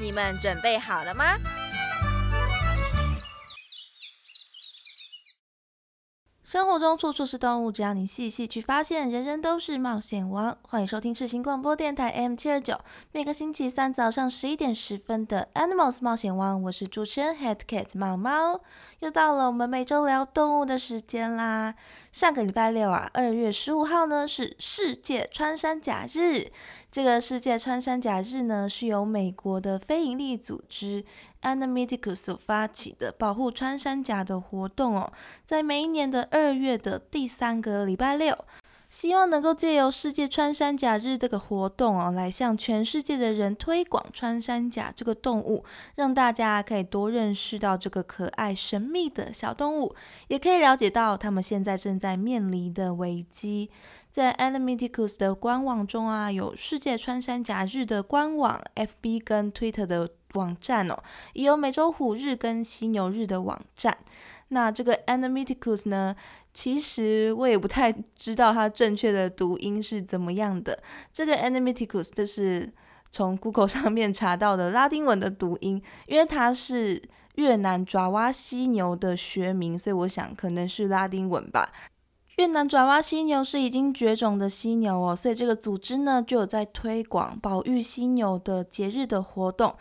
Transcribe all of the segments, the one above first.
你们准备好了吗？生活中处处是动物，只要你细细去发现，人人都是冒险王。欢迎收听世新广播电台 M 七二九，每个星期三早上十一点十分的 Animals 冒险王，我是主持人 Head Cat 猫猫，又到了我们每周聊动物的时间啦。上个礼拜六啊，二月十五号呢是世界穿山甲日。这个世界穿山甲日呢，是由美国的非营利组织 Animaticus 所发起的保护穿山甲的活动哦，在每一年的二月的第三个礼拜六，希望能够借由世界穿山甲日这个活动哦，来向全世界的人推广穿山甲这个动物，让大家可以多认识到这个可爱神秘的小动物，也可以了解到他们现在正在面临的危机。在 Animaticus 的官网中啊，有世界穿山甲日的官网、FB 跟 Twitter 的网站哦，也有美洲虎日跟犀牛日的网站。那这个 Animaticus 呢，其实我也不太知道它正确的读音是怎么样的。这个 Animaticus 这是从 Google 上面查到的拉丁文的读音，因为它是越南爪哇犀牛的学名，所以我想可能是拉丁文吧。越南爪哇犀牛是已经绝种的犀牛哦，所以这个组织呢就有在推广保育犀牛的节日的活动。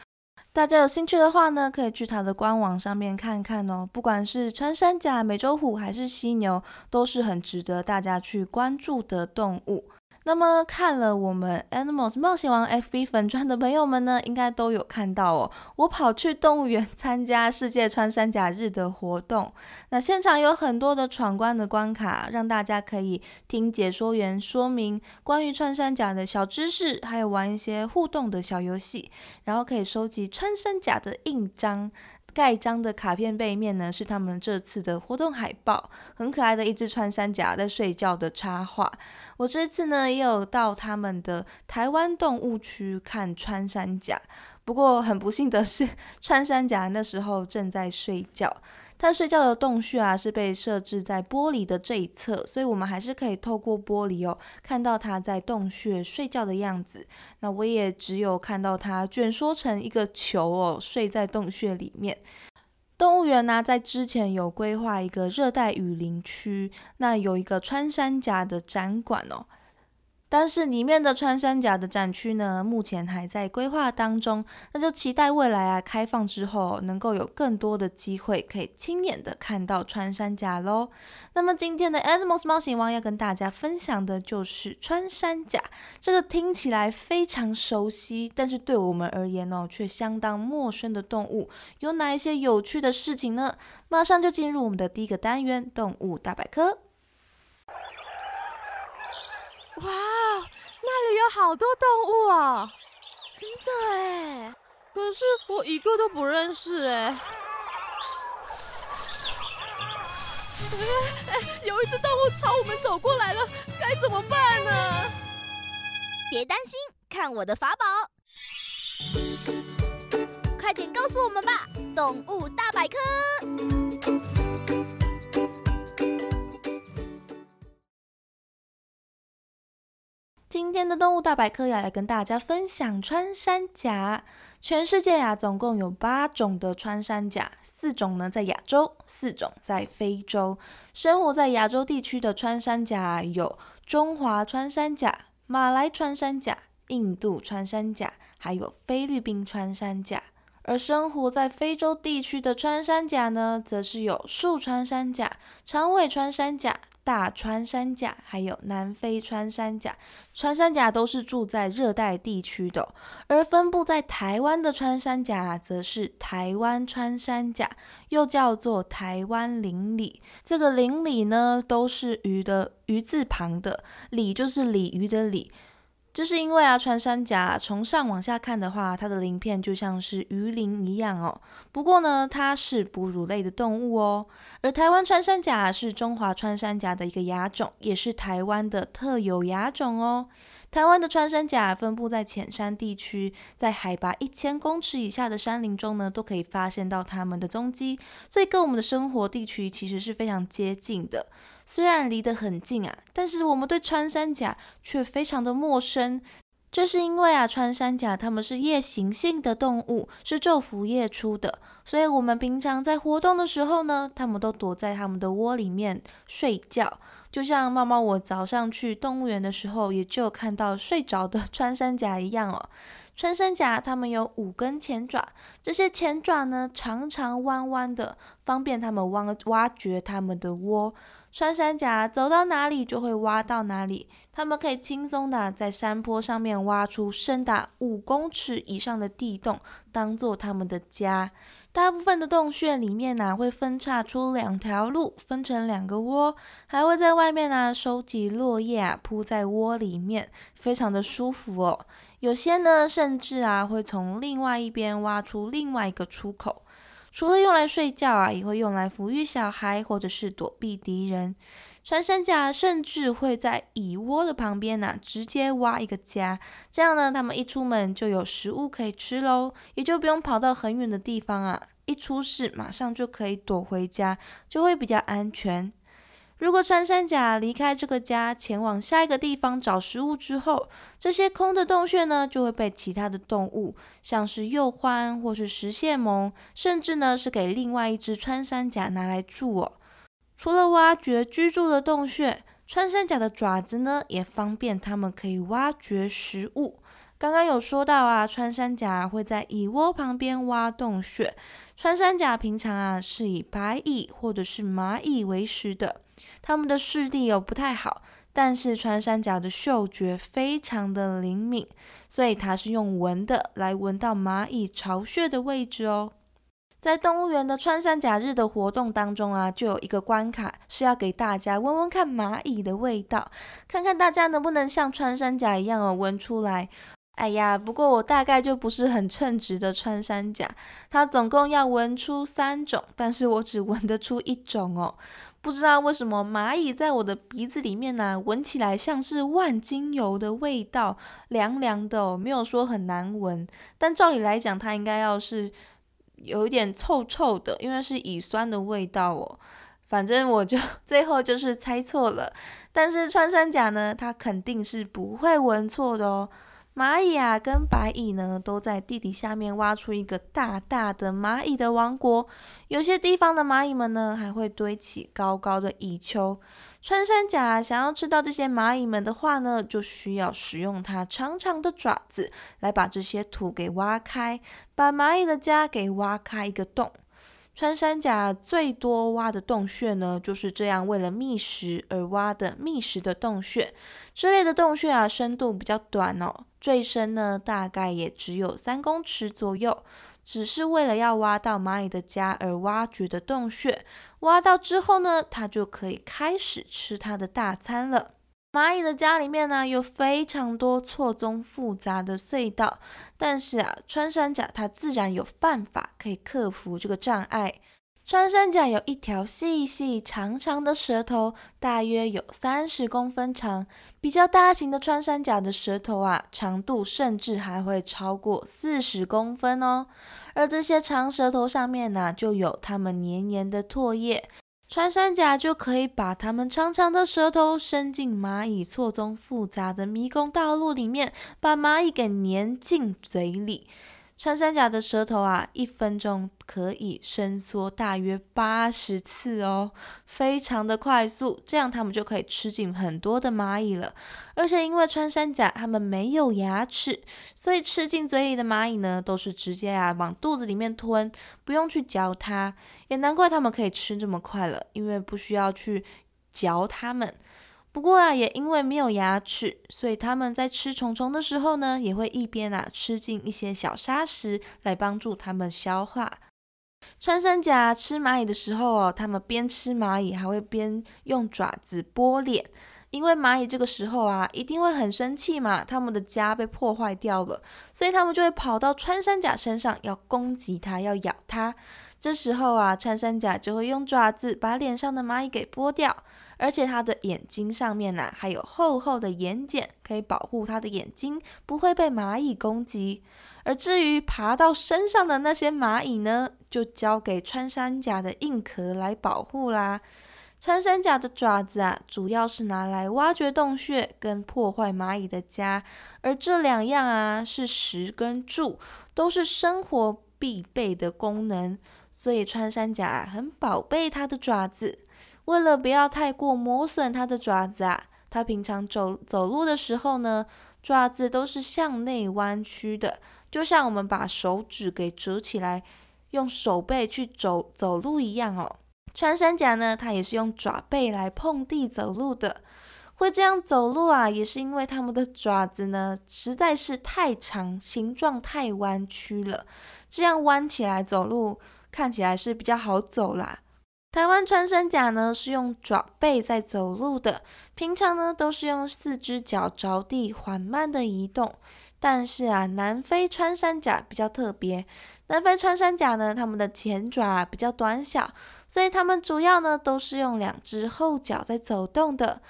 大家有兴趣的话呢，可以去它的官网上面看看哦。不管是穿山甲、美洲虎还是犀牛，都是很值得大家去关注的动物。那么看了我们 Animals 冒险王 FB 粉钻的朋友们呢，应该都有看到哦。我跑去动物园参加世界穿山甲日的活动，那现场有很多的闯关的关卡，让大家可以听解说员说明关于穿山甲的小知识，还有玩一些互动的小游戏，然后可以收集穿山甲的印章。盖章的卡片背面呢，是他们这次的活动海报，很可爱的一只穿山甲在睡觉的插画。我这次呢，也有到他们的台湾动物区看穿山甲，不过很不幸的是，穿山甲那时候正在睡觉。它睡觉的洞穴啊，是被设置在玻璃的这一侧，所以我们还是可以透过玻璃哦，看到它在洞穴睡觉的样子。那我也只有看到它卷缩成一个球哦，睡在洞穴里面。动物园呢，在之前有规划一个热带雨林区，那有一个穿山甲的展馆哦。但是里面的穿山甲的展区呢，目前还在规划当中，那就期待未来啊开放之后，能够有更多的机会可以亲眼的看到穿山甲喽。那么今天的 Animals 冒险王要跟大家分享的就是穿山甲，这个听起来非常熟悉，但是对我们而言哦，却相当陌生的动物，有哪一些有趣的事情呢？马上就进入我们的第一个单元——动物大百科。哇，那里有好多动物啊！真的哎，可是我一个都不认识哎。哎哎，有一只动物朝我们走过来了，该怎么办呢？别担心，看我的法宝！快点告诉我们吧，动物大百科。今天的动物大百科要来跟大家分享穿山甲。全世界呀，总共有八种的穿山甲，四种呢在亚洲，四种在非洲。生活在亚洲地区的穿山甲有中华穿山甲、马来穿山甲、印度穿山甲，还有菲律宾穿山甲。而生活在非洲地区的穿山甲呢，则是有树穿山甲、长尾穿山甲。大穿山甲还有南非穿山甲，穿山甲都是住在热带地区的，而分布在台湾的穿山甲则是台湾穿山甲，又叫做台湾林鲤。这个林鲤呢，都是鱼的鱼字旁的，鲤就是鲤鱼的鲤。这是因为啊，穿山甲从上往下看的话，它的鳞片就像是鱼鳞一样哦。不过呢，它是哺乳类的动物哦。而台湾穿山甲是中华穿山甲的一个亚种，也是台湾的特有亚种哦。台湾的穿山甲分布在浅山地区，在海拔一千公尺以下的山林中呢，都可以发现到它们的踪迹，所以跟我们的生活地区其实是非常接近的。虽然离得很近啊，但是我们对穿山甲却非常的陌生。这是因为啊，穿山甲它们是夜行性的动物，是昼伏夜出的，所以我们平常在活动的时候呢，它们都躲在它们的窝里面睡觉。就像猫猫我早上去动物园的时候，也就看到睡着的 穿山甲一样哦。穿山甲它们有五根前爪，这些前爪呢长长弯弯的，方便它们挖挖掘它们的窝。穿山甲走到哪里就会挖到哪里，它们可以轻松的在山坡上面挖出深达五公尺以上的地洞，当做它们的家。大部分的洞穴里面呢，会分叉出两条路，分成两个窝，还会在外面呢收集落叶啊，铺在窝里面，非常的舒服哦。有些呢，甚至啊会从另外一边挖出另外一个出口。除了用来睡觉啊，也会用来抚育小孩，或者是躲避敌人。穿山甲甚至会在蚁窝的旁边呢，直接挖一个家，这样呢，他们一出门就有食物可以吃喽，也就不用跑到很远的地方啊，一出事马上就可以躲回家，就会比较安全。如果穿山甲离开这个家，前往下一个地方找食物之后，这些空的洞穴呢，就会被其他的动物，像是鼬獾或是食蟹獴，甚至呢是给另外一只穿山甲拿来住哦。除了挖掘居住的洞穴，穿山甲的爪子呢，也方便它们可以挖掘食物。刚刚有说到啊，穿山甲会在蚁窝旁边挖洞穴。穿山甲平常啊是以白蚁或者是蚂蚁为食的。它们的视力又不太好，但是穿山甲的嗅觉非常的灵敏，所以它是用闻的来闻到蚂蚁巢穴的位置哦。在动物园的穿山甲日的活动当中啊，就有一个关卡是要给大家闻闻看蚂蚁的味道，看看大家能不能像穿山甲一样哦闻出来。哎呀，不过我大概就不是很称职的穿山甲，它总共要闻出三种，但是我只闻得出一种哦。不知道为什么蚂蚁在我的鼻子里面呢，闻起来像是万金油的味道，凉凉的哦，没有说很难闻。但照理来讲，它应该要是有一点臭臭的，因为是乙酸的味道哦。反正我就 最后就是猜错了。但是穿山甲呢，它肯定是不会闻错的哦。蚂蚁啊，跟白蚁呢，都在地底下面挖出一个大大的蚂蚁的王国。有些地方的蚂蚁们呢，还会堆起高高的蚁丘。穿山甲想要吃到这些蚂蚁们的话呢，就需要使用它长长的爪子来把这些土给挖开，把蚂蚁的家给挖开一个洞。穿山甲最多挖的洞穴呢，就是这样为了觅食而挖的觅食的洞穴。这类的洞穴啊，深度比较短哦，最深呢大概也只有三公尺左右，只是为了要挖到蚂蚁的家而挖掘的洞穴。挖到之后呢，它就可以开始吃它的大餐了。蚂蚁的家里面呢，有非常多错综复杂的隧道，但是啊，穿山甲它自然有办法可以克服这个障碍。穿山甲有一条细细长长的舌头，大约有三十公分长。比较大型的穿山甲的舌头啊，长度甚至还会超过四十公分哦。而这些长舌头上面呢，就有它们黏黏的唾液。穿山甲就可以把它们长长的舌头伸进蚂蚁错综复杂的迷宫道路里面，把蚂蚁给粘进嘴里。穿山甲的舌头啊，一分钟可以伸缩大约八十次哦，非常的快速，这样它们就可以吃进很多的蚂蚁了。而且因为穿山甲它们没有牙齿，所以吃进嘴里的蚂蚁呢，都是直接啊往肚子里面吞，不用去嚼它。也难怪它们可以吃这么快了，因为不需要去嚼它们。不过啊，也因为没有牙齿，所以他们在吃虫虫的时候呢，也会一边啊吃进一些小砂石来帮助它们消化。穿山甲吃蚂蚁的时候哦，它们边吃蚂蚁还会边用爪子拨脸，因为蚂蚁这个时候啊，一定会很生气嘛，它们的家被破坏掉了，所以它们就会跑到穿山甲身上要攻击它，要咬它。这时候啊，穿山甲就会用爪子把脸上的蚂蚁给剥掉，而且它的眼睛上面呢还有厚厚的眼睑，可以保护它的眼睛不会被蚂蚁攻击。而至于爬到身上的那些蚂蚁呢，就交给穿山甲的硬壳来保护啦。穿山甲的爪子啊，主要是拿来挖掘洞穴跟破坏蚂蚁的家，而这两样啊，是食跟住，都是生活必备的功能。所以穿山甲很宝贝它的爪子，为了不要太过磨损它的爪子啊，它平常走走路的时候呢，爪子都是向内弯曲的，就像我们把手指给折起来，用手背去走走路一样哦。穿山甲呢，它也是用爪背来碰地走路的。会这样走路啊，也是因为它们的爪子呢实在是太长，形状太弯曲了，这样弯起来走路。看起来是比较好走啦。台湾穿山甲呢是用爪背在走路的，平常呢都是用四只脚着地缓慢的移动。但是啊，南非穿山甲比较特别，南非穿山甲呢，它们的前爪比较短小，所以它们主要呢都是用两只后脚在走动的。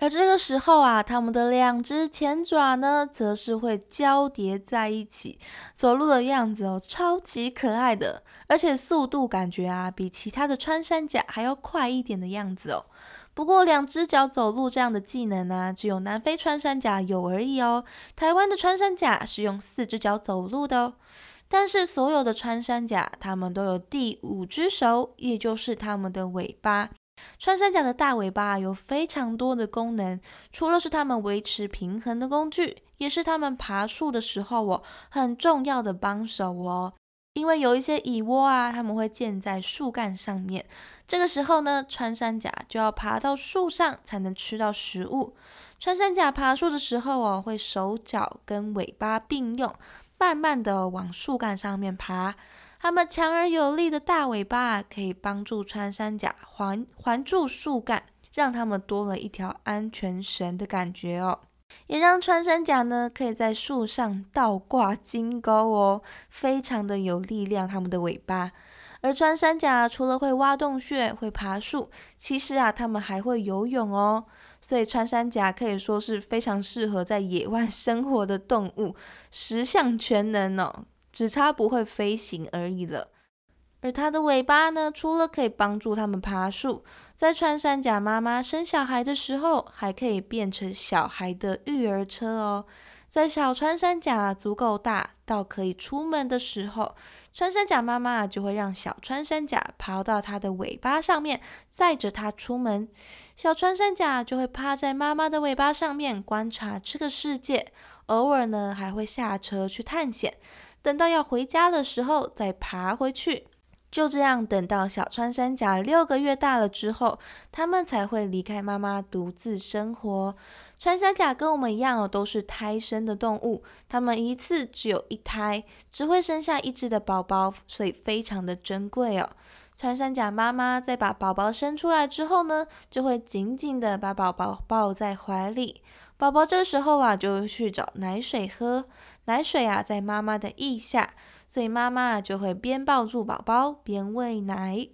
而这个时候啊，它们的两只前爪呢，则是会交叠在一起，走路的样子哦，超级可爱的，而且速度感觉啊，比其他的穿山甲还要快一点的样子哦。不过两只脚走路这样的技能呢，只有南非穿山甲有而已哦。台湾的穿山甲是用四只脚走路的哦。但是所有的穿山甲，它们都有第五只手，也就是它们的尾巴。穿山甲的大尾巴有非常多的功能，除了是它们维持平衡的工具，也是它们爬树的时候哦很重要的帮手哦。因为有一些蚁窝啊，它们会建在树干上面，这个时候呢，穿山甲就要爬到树上才能吃到食物。穿山甲爬树的时候哦，会手脚跟尾巴并用，慢慢的往树干上面爬。它们强而有力的大尾巴可以帮助穿山甲环环住树干，让它们多了一条安全绳的感觉哦，也让穿山甲呢可以在树上倒挂金钩哦，非常的有力量。它们的尾巴，而穿山甲除了会挖洞穴、会爬树，其实啊，它们还会游泳哦。所以穿山甲可以说是非常适合在野外生活的动物，十项全能哦。只差不会飞行而已了。而它的尾巴呢，除了可以帮助它们爬树，在穿山甲妈妈生小孩的时候，还可以变成小孩的育儿车哦。在小穿山甲足够大到可以出门的时候，穿山甲妈妈就会让小穿山甲爬到它的尾巴上面，载着它出门。小穿山甲就会趴在妈妈的尾巴上面观察这个世界，偶尔呢还会下车去探险。等到要回家的时候，再爬回去。就这样，等到小穿山甲六个月大了之后，它们才会离开妈妈，独自生活。穿山甲跟我们一样哦，都是胎生的动物。它们一次只有一胎，只会生下一只的宝宝，所以非常的珍贵哦。穿山甲妈妈在把宝宝生出来之后呢，就会紧紧的把宝宝抱在怀里。宝宝这时候啊，就去找奶水喝。奶水啊，在妈妈的腋下，所以妈妈就会边抱住宝宝边喂奶。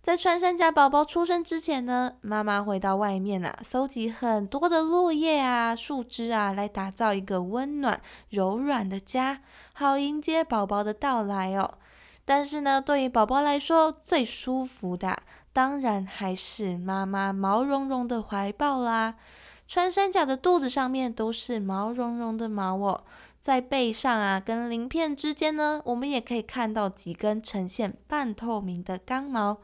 在穿山甲宝宝出生之前呢，妈妈会到外面啊，搜集很多的落叶啊、树枝啊，来打造一个温暖柔软的家，好迎接宝宝的到来哦。但是呢，对于宝宝来说，最舒服的当然还是妈妈毛茸茸的怀抱啦。穿山甲的肚子上面都是毛茸茸的毛哦。在背上啊，跟鳞片之间呢，我们也可以看到几根呈现半透明的刚毛。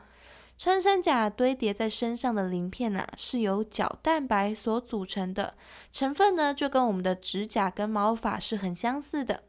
穿山甲堆叠在身上的鳞片啊，是由角蛋白所组成的，成分呢就跟我们的指甲跟毛发是很相似的。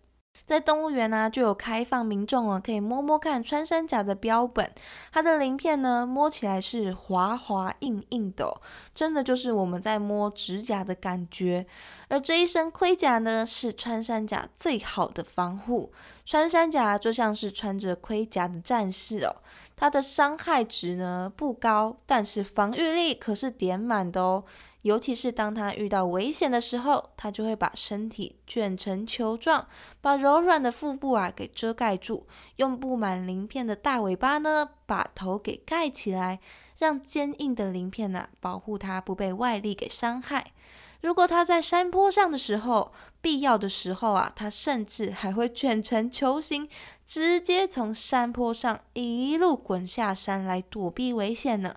在动物园呢，就有开放民众哦，可以摸摸看穿山甲的标本，它的鳞片呢，摸起来是滑滑硬硬的，真的就是我们在摸指甲的感觉。而这一身盔甲呢，是穿山甲最好的防护。穿山甲就像是穿着盔甲的战士哦，它的伤害值呢不高，但是防御力可是点满的哦。尤其是当它遇到危险的时候，它就会把身体卷成球状，把柔软的腹部啊给遮盖住，用布满鳞片的大尾巴呢把头给盖起来，让坚硬的鳞片呢保护它不被外力给伤害。如果它在山坡上的时候，必要的时候啊，它甚至还会卷成球形，直接从山坡上一路滚下山来躲避危险呢。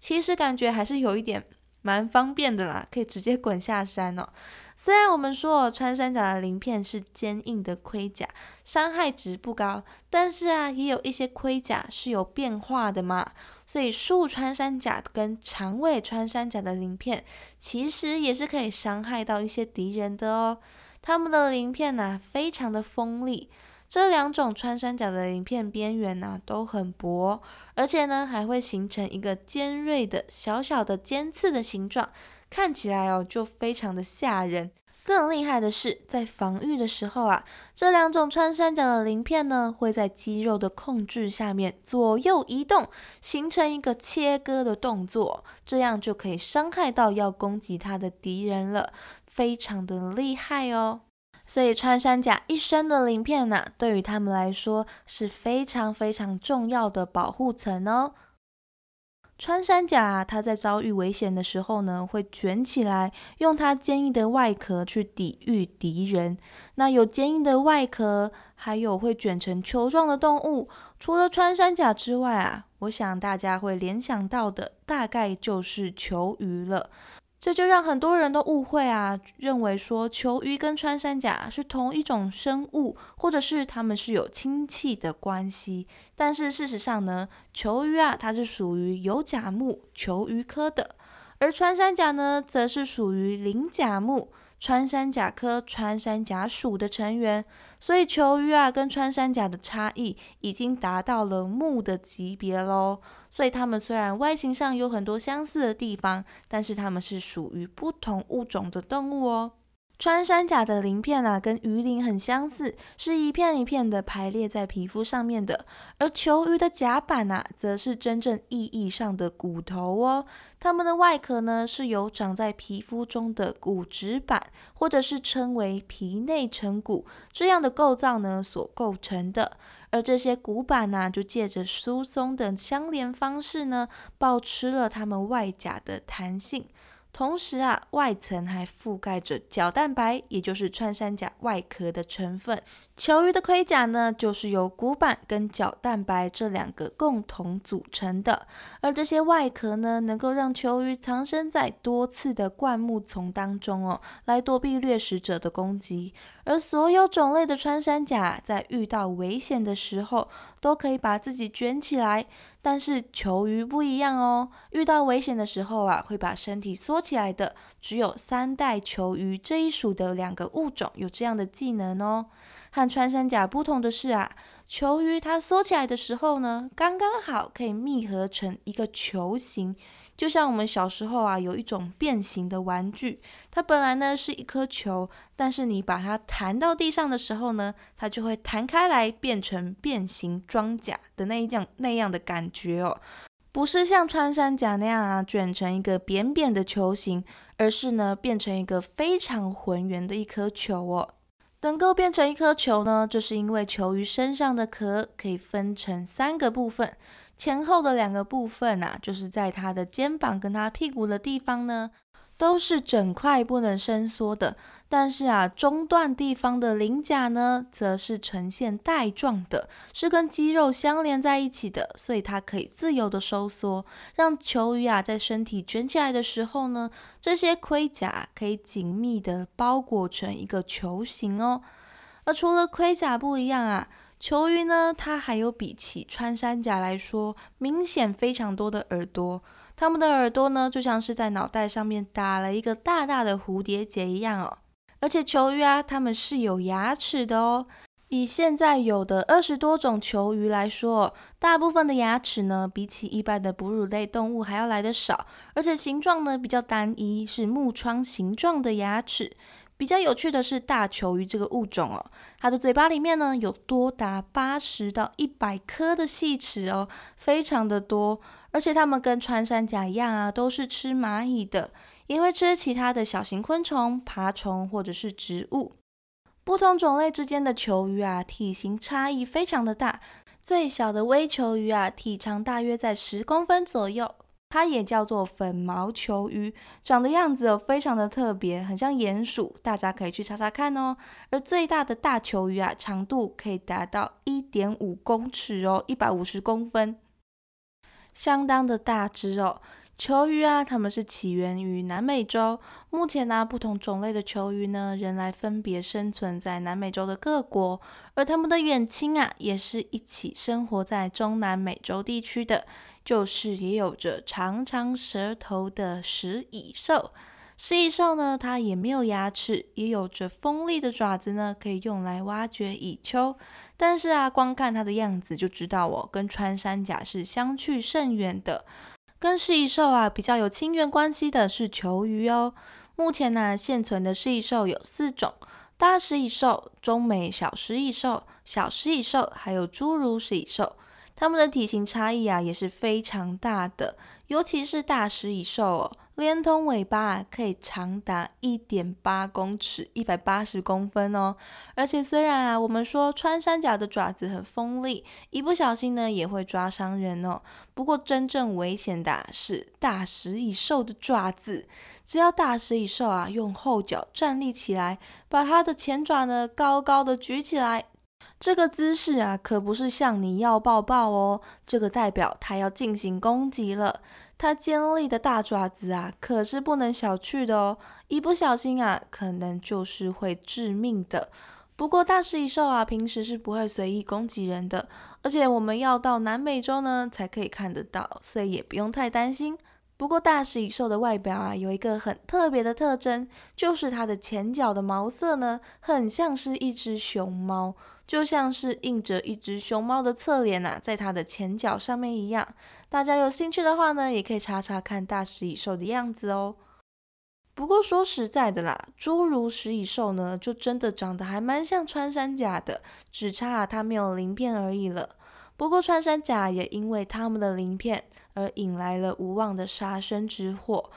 其实感觉还是有一点。蛮方便的啦，可以直接滚下山哦。虽然我们说穿山甲的鳞片是坚硬的盔甲，伤害值不高，但是啊，也有一些盔甲是有变化的嘛。所以树穿山甲跟长尾穿山甲的鳞片，其实也是可以伤害到一些敌人的哦。它们的鳞片呢，非常的锋利。这两种穿山甲的鳞片边缘呢，都很薄。而且呢，还会形成一个尖锐的小小的尖刺的形状，看起来哦就非常的吓人。更厉害的是，在防御的时候啊，这两种穿山甲的鳞片呢，会在肌肉的控制下面左右移动，形成一个切割的动作，这样就可以伤害到要攻击它的敌人了，非常的厉害哦。所以穿山甲一身的鳞片呢，对于他们来说是非常非常重要的保护层哦。穿山甲它在遭遇危险的时候呢，会卷起来，用它坚硬的外壳去抵御敌人。那有坚硬的外壳，还有会卷成球状的动物，除了穿山甲之外啊，我想大家会联想到的大概就是球鱼了。这就让很多人都误会啊，认为说球鱼跟穿山甲是同一种生物，或者是它们是有亲戚的关系。但是事实上呢，球鱼啊，它是属于有甲目球鱼科的，而穿山甲呢，则是属于鳞甲目穿山甲科穿山甲属的成员。所以球鱼啊，跟穿山甲的差异已经达到了目的级别喽。所以它们虽然外形上有很多相似的地方，但是它们是属于不同物种的动物哦。穿山甲的鳞片啊，跟鱼鳞很相似，是一片一片的排列在皮肤上面的。而球鱼的甲板啊，则是真正意义上的骨头哦。它们的外壳呢，是由长在皮肤中的骨质板，或者是称为皮内成骨这样的构造呢所构成的。而这些骨板呢，就借着疏松的相连方式呢，保持了它们外甲的弹性。同时啊，外层还覆盖着角蛋白，也就是穿山甲外壳的成分。球鱼的盔甲呢，就是由骨板跟角蛋白这两个共同组成的。而这些外壳呢，能够让球鱼藏身在多次的灌木丛当中哦，来躲避掠食者的攻击。而所有种类的穿山甲在遇到危险的时候，都可以把自己卷起来。但是球鱼不一样哦，遇到危险的时候啊，会把身体缩起来的。只有三代球鱼这一属的两个物种有这样的技能哦。和穿山甲不同的是啊，球鱼它缩起来的时候呢，刚刚好可以密合成一个球形。就像我们小时候啊，有一种变形的玩具，它本来呢是一颗球，但是你把它弹到地上的时候呢，它就会弹开来变成变形装甲的那一样那样的感觉哦，不是像穿山甲那样啊卷成一个扁扁的球形，而是呢变成一个非常浑圆的一颗球哦。能够变成一颗球呢，就是因为球鱼身上的壳可以分成三个部分。前后的两个部分啊，就是在它的肩膀跟它屁股的地方呢，都是整块不能伸缩的。但是啊，中段地方的鳞甲呢，则是呈现带状的，是跟肌肉相连在一起的，所以它可以自由的收缩，让球鱼啊在身体卷起来的时候呢，这些盔甲可以紧密的包裹成一个球形哦。而除了盔甲不一样啊。球鱼呢，它还有比起穿山甲来说明显非常多的耳朵。它们的耳朵呢，就像是在脑袋上面打了一个大大的蝴蝶结一样哦。而且球鱼啊，它们是有牙齿的哦。以现在有的二十多种球鱼来说，大部分的牙齿呢，比起一般的哺乳类动物还要来的少，而且形状呢比较单一，是木窗形状的牙齿。比较有趣的是大球鱼这个物种哦，它的嘴巴里面呢有多达八十到一百颗的细齿哦，非常的多。而且它们跟穿山甲一样啊，都是吃蚂蚁的。也会吃其他的小型昆虫、爬虫或者是植物。不同种类之间的球鱼啊，体型差异非常的大。最小的微球鱼啊，体长大约在十公分左右，它也叫做粉毛球鱼，长的样子非常的特别，很像鼹鼠，大家可以去查查看哦。而最大的大球鱼啊，长度可以达到一点五公尺哦，一百五十公分，相当的大只哦。球鱼啊，它们是起源于南美洲。目前呢，不同种类的球鱼呢，仍然分别生存在南美洲的各国。而它们的远亲啊，也是一起生活在中南美洲地区的，就是也有着长长舌头的食蚁兽。食蚁兽呢，它也没有牙齿，也有着锋利的爪子呢，可以用来挖掘蚁丘。但是啊，光看它的样子就知道哦，跟穿山甲是相去甚远的。跟食蚁兽啊比较有亲缘关系的是球鱼哦。目前呢，现存的食蚁兽有四种：大食蚁兽、中美小食蚁兽、小食蚁兽，还有侏儒食蚁兽。它们的体型差异啊也是非常大的，尤其是大食蚁兽哦。连同尾巴可以长达一点八公尺，一百八十公分哦。而且虽然啊，我们说穿山甲的爪子很锋利，一不小心呢也会抓伤人哦。不过真正危险的是大食蚁兽的爪子。只要大食蚁兽啊用后脚站立起来，把它的前爪呢高高的举起来，这个姿势啊可不是向你要抱抱哦，这个代表它要进行攻击了。它尖利的大爪子啊，可是不能小觑的哦，一不小心啊，可能就是会致命的。不过大食蚁兽啊，平时是不会随意攻击人的，而且我们要到南美洲呢才可以看得到，所以也不用太担心。不过大食蚁兽的外表啊，有一个很特别的特征，就是它的前脚的毛色呢，很像是一只熊猫，就像是印着一只熊猫的侧脸呐，在它的前脚上面一样。大家有兴趣的话呢，也可以查查看大食蚁兽的样子哦。不过说实在的啦，侏儒食蚁兽呢，就真的长得还蛮像穿山甲的，只差它没有鳞片而已了。不过穿山甲也因为它们的鳞片而引来了无望的杀身之祸。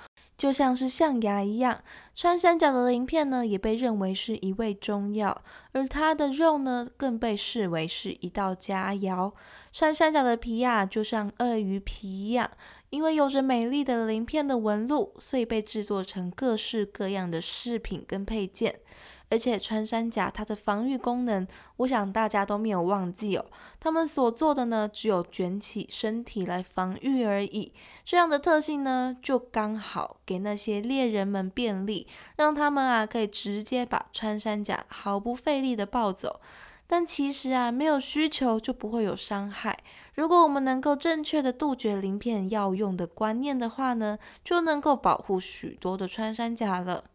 就像是象牙一样，穿山甲的鳞片呢，也被认为是一味中药，而它的肉呢，更被视为是一道佳肴。穿山甲的皮呀，就像鳄鱼皮一样，因为有着美丽的鳞片的纹路，所以被制作成各式各样的饰品跟配件。而且穿山甲它的防御功能，我想大家都没有忘记哦。他们所做的呢，只有卷起身体来防御而已。这样的特性呢，就刚好给那些猎人们便利，让他们啊可以直接把穿山甲毫不费力的抱走。但其实啊，没有需求就不会有伤害。如果我们能够正确的杜绝鳞片药用的观念的话呢，就能够保护许多的穿山甲了。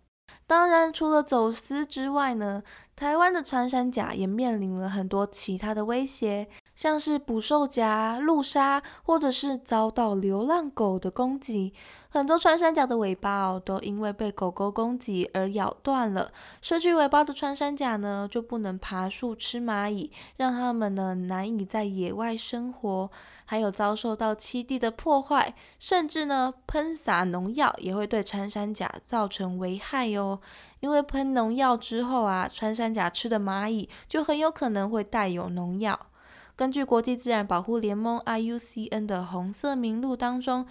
当然，除了走私之外呢，台湾的穿山甲也面临了很多其他的威胁，像是捕兽夹、路杀，或者是遭到流浪狗的攻击。很多穿山甲的尾巴哦，都因为被狗狗攻击而咬断了。失去尾巴的穿山甲呢，就不能爬树吃蚂蚁，让它们呢难以在野外生活。还有遭受到栖地的破坏，甚至呢喷洒农药也会对穿山甲造成危害哟。因为喷农药之后啊，穿山甲吃的蚂蚁就很有可能会带有农药。根据国际自然保护联盟 IUCN 的红色名录当中。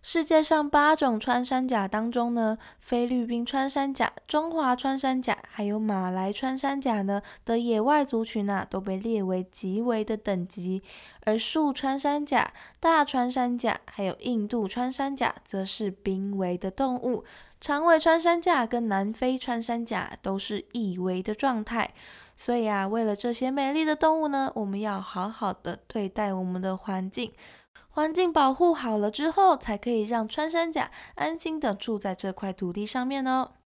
世界上八种穿山甲当中呢，菲律宾穿山甲、中华穿山甲还有马来穿山甲呢的野外族群啊，都被列为极危的等级。而树穿山甲、大穿山甲还有印度穿山甲则是濒危的动物。长尾穿山甲跟南非穿山甲都是易危的状态。所以啊，为了这些美丽的动物呢，我们要好好的对待我们的环境。环境保护好了之后，才可以让穿山甲安心的住在这块土地上面哦。